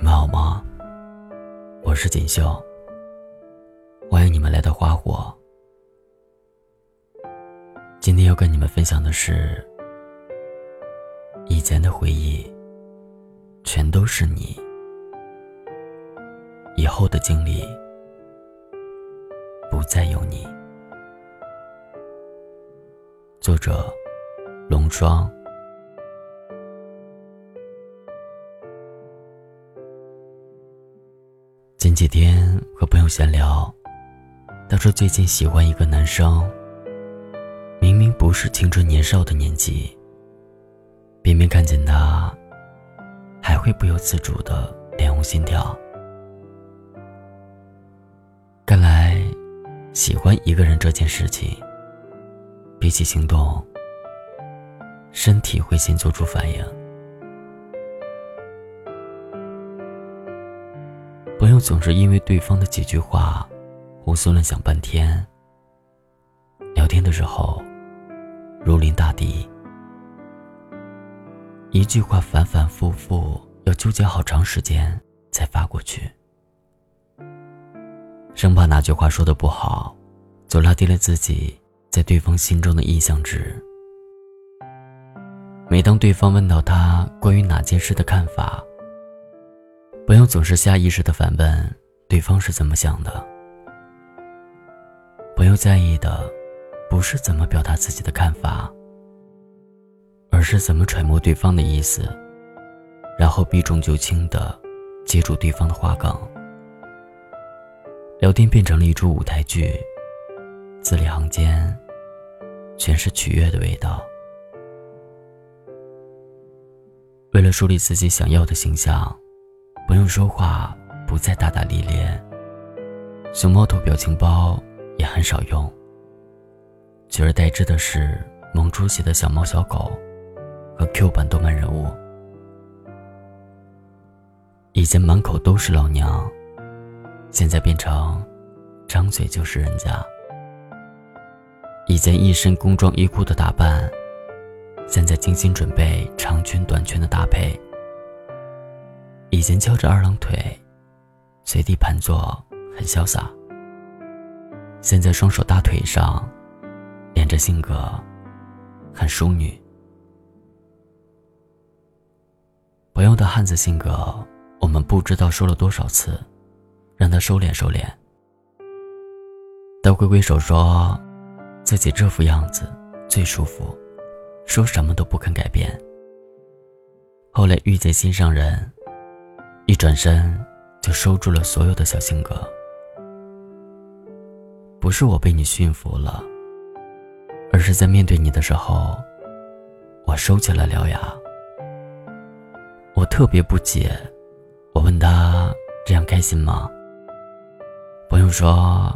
你们好吗？我是锦绣，欢迎你们来到花火。今天要跟你们分享的是，以前的回忆，全都是你；以后的经历，不再有你。作者：龙霜。几天和朋友闲聊，他说最近喜欢一个男生。明明不是青春年少的年纪，偏偏看见他，还会不由自主的脸红心跳。看来，喜欢一个人这件事情，比起行动，身体会先做出反应。朋友总是因为对方的几句话，胡思乱想半天。聊天的时候，如临大敌，一句话反反复复要纠结好长时间才发过去，生怕哪句话说的不好，就拉低了自己在对方心中的印象值。每当对方问到他关于哪件事的看法，朋友总是下意识的反问对方是怎么想的。朋友在意的不是怎么表达自己的看法，而是怎么揣摩对方的意思，然后避重就轻的接住对方的话梗。聊天变成了一出舞台剧，字里行间全是取悦的味道。为了树立自己想要的形象。不用说话，不再大大咧咧。熊猫头表情包也很少用。取而代之的是萌出息的小猫小狗，和 Q 版动漫人物。以前满口都是老娘，现在变成张嘴就是人家。以前一身工装衣裤的打扮，现在精心准备长裙短裙的搭配。以前翘着二郎腿，随地盘坐，很潇洒。现在双手搭腿上，连着性格，很淑女。朋友的汉子性格，我们不知道说了多少次，让他收敛收敛。他挥挥手说，自己这副样子最舒服，说什么都不肯改变。后来遇见心上人。一转身，就收住了所有的小性格。不是我被你驯服了，而是在面对你的时候，我收起了獠牙。我特别不解，我问他这样开心吗？朋友说，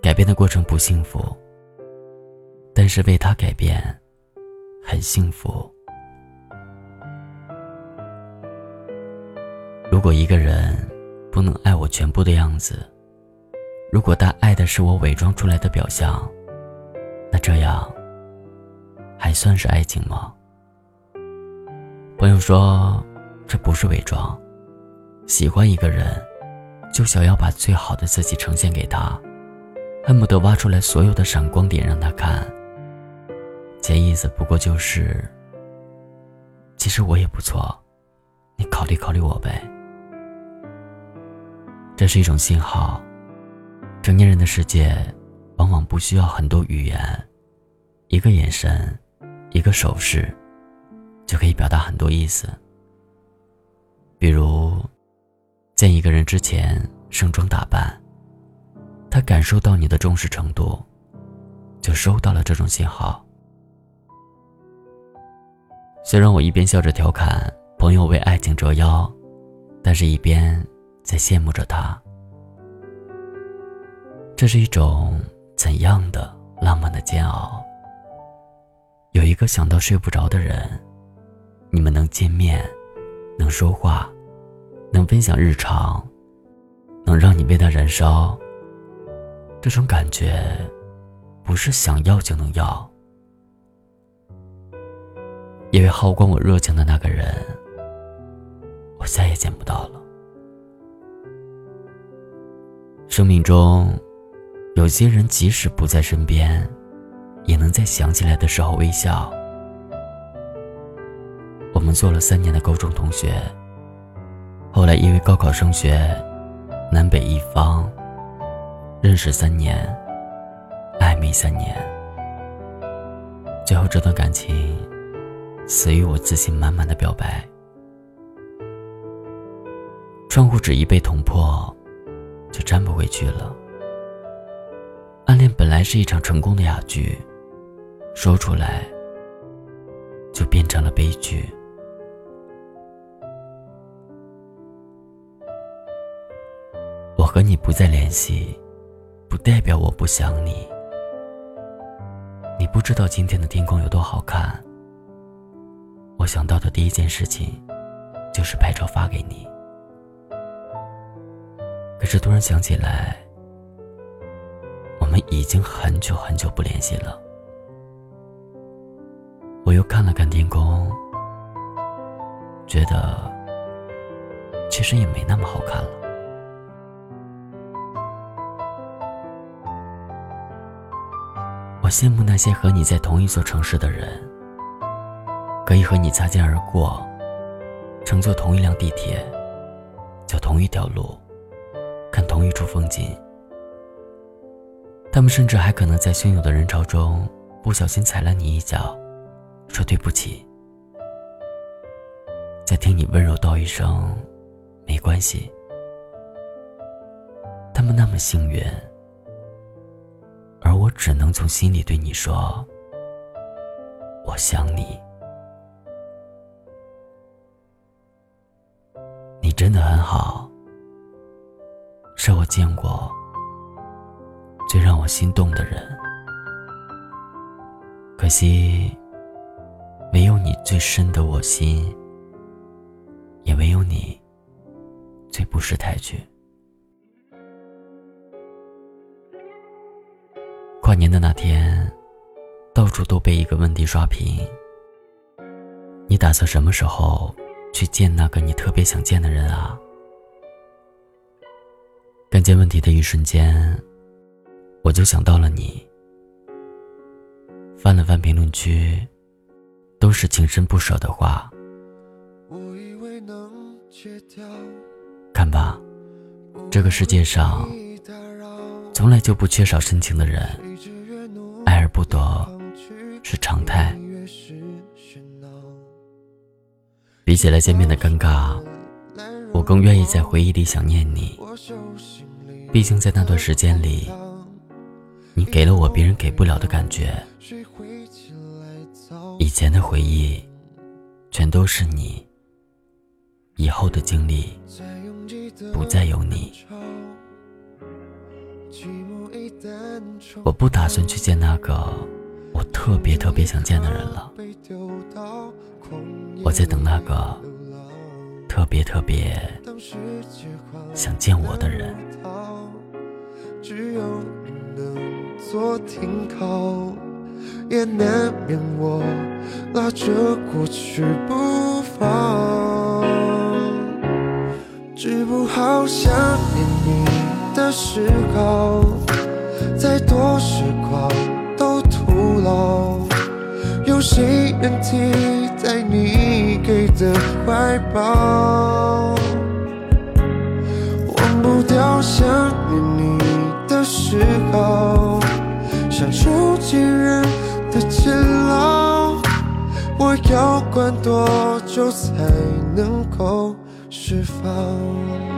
改变的过程不幸福，但是为他改变，很幸福。如果一个人不能爱我全部的样子，如果他爱的是我伪装出来的表象，那这样还算是爱情吗？朋友说，这不是伪装，喜欢一个人，就想要把最好的自己呈现给他，恨不得挖出来所有的闪光点让他看。潜意思不过就是，其实我也不错，你考虑考虑我呗。这是一种信号。成年人的世界，往往不需要很多语言，一个眼神，一个手势，就可以表达很多意思。比如，见一个人之前盛装打扮，他感受到你的重视程度，就收到了这种信号。虽然我一边笑着调侃朋友为爱情折腰，但是一边。在羡慕着他，这是一种怎样的浪漫的煎熬？有一个想到睡不着的人，你们能见面，能说话，能分享日常，能让你为他燃烧。这种感觉，不是想要就能要。因为耗光我热情的那个人，我再也见不到了。生命中，有些人即使不在身边，也能在想起来的时候微笑。我们做了三年的高中同学，后来因为高考升学，南北一方，认识三年，暧昧三年，最后这段感情死于我自信满满的表白。窗户纸一被捅破。就粘不回去了。暗恋本来是一场成功的哑剧，说出来就变成了悲剧。我和你不再联系，不代表我不想你。你不知道今天的天空有多好看。我想到的第一件事情，就是拍照发给你。可是突然想起来，我们已经很久很久不联系了。我又看了看天空，觉得其实也没那么好看了。我羡慕那些和你在同一座城市的人，可以和你擦肩而过，乘坐同一辆地铁，走同一条路。同一处风景，他们甚至还可能在汹涌的人潮中不小心踩了你一脚，说对不起，再听你温柔道一声没关系。他们那么幸运，而我只能从心里对你说，我想你，你真的很好。是我见过最让我心动的人，可惜没有你最深的我心，也没有你最不识抬举。跨年的那天，到处都被一个问题刷屏：你打算什么时候去见那个你特别想见的人啊？看见问题的一瞬间，我就想到了你。翻了翻评论区，都是情深不舍的话。看吧，这个世界上从来就不缺少深情的人，爱而不得是常态。比起来见面的尴尬，我更愿意在回忆里想念你。毕竟在那段时间里，你给了我别人给不了的感觉。以前的回忆，全都是你。以后的经历，不再有你。我不打算去见那个我特别特别想见的人了。我在等那个特别特别想见我的人。只有你能做停靠，也难免我拉着过去不放。治不好想念你的嗜好，再多时光都徒劳。有谁能替代你给的怀抱？忘不掉想念你。时候，像囚禁人的监牢，我要关多久才能够释放？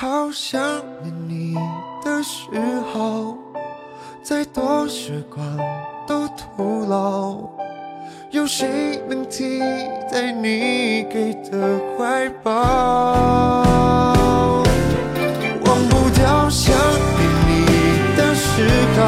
好想念你的嗜好，再多时光都徒劳。有谁能替代你给的怀抱？忘不掉想念你的嗜好，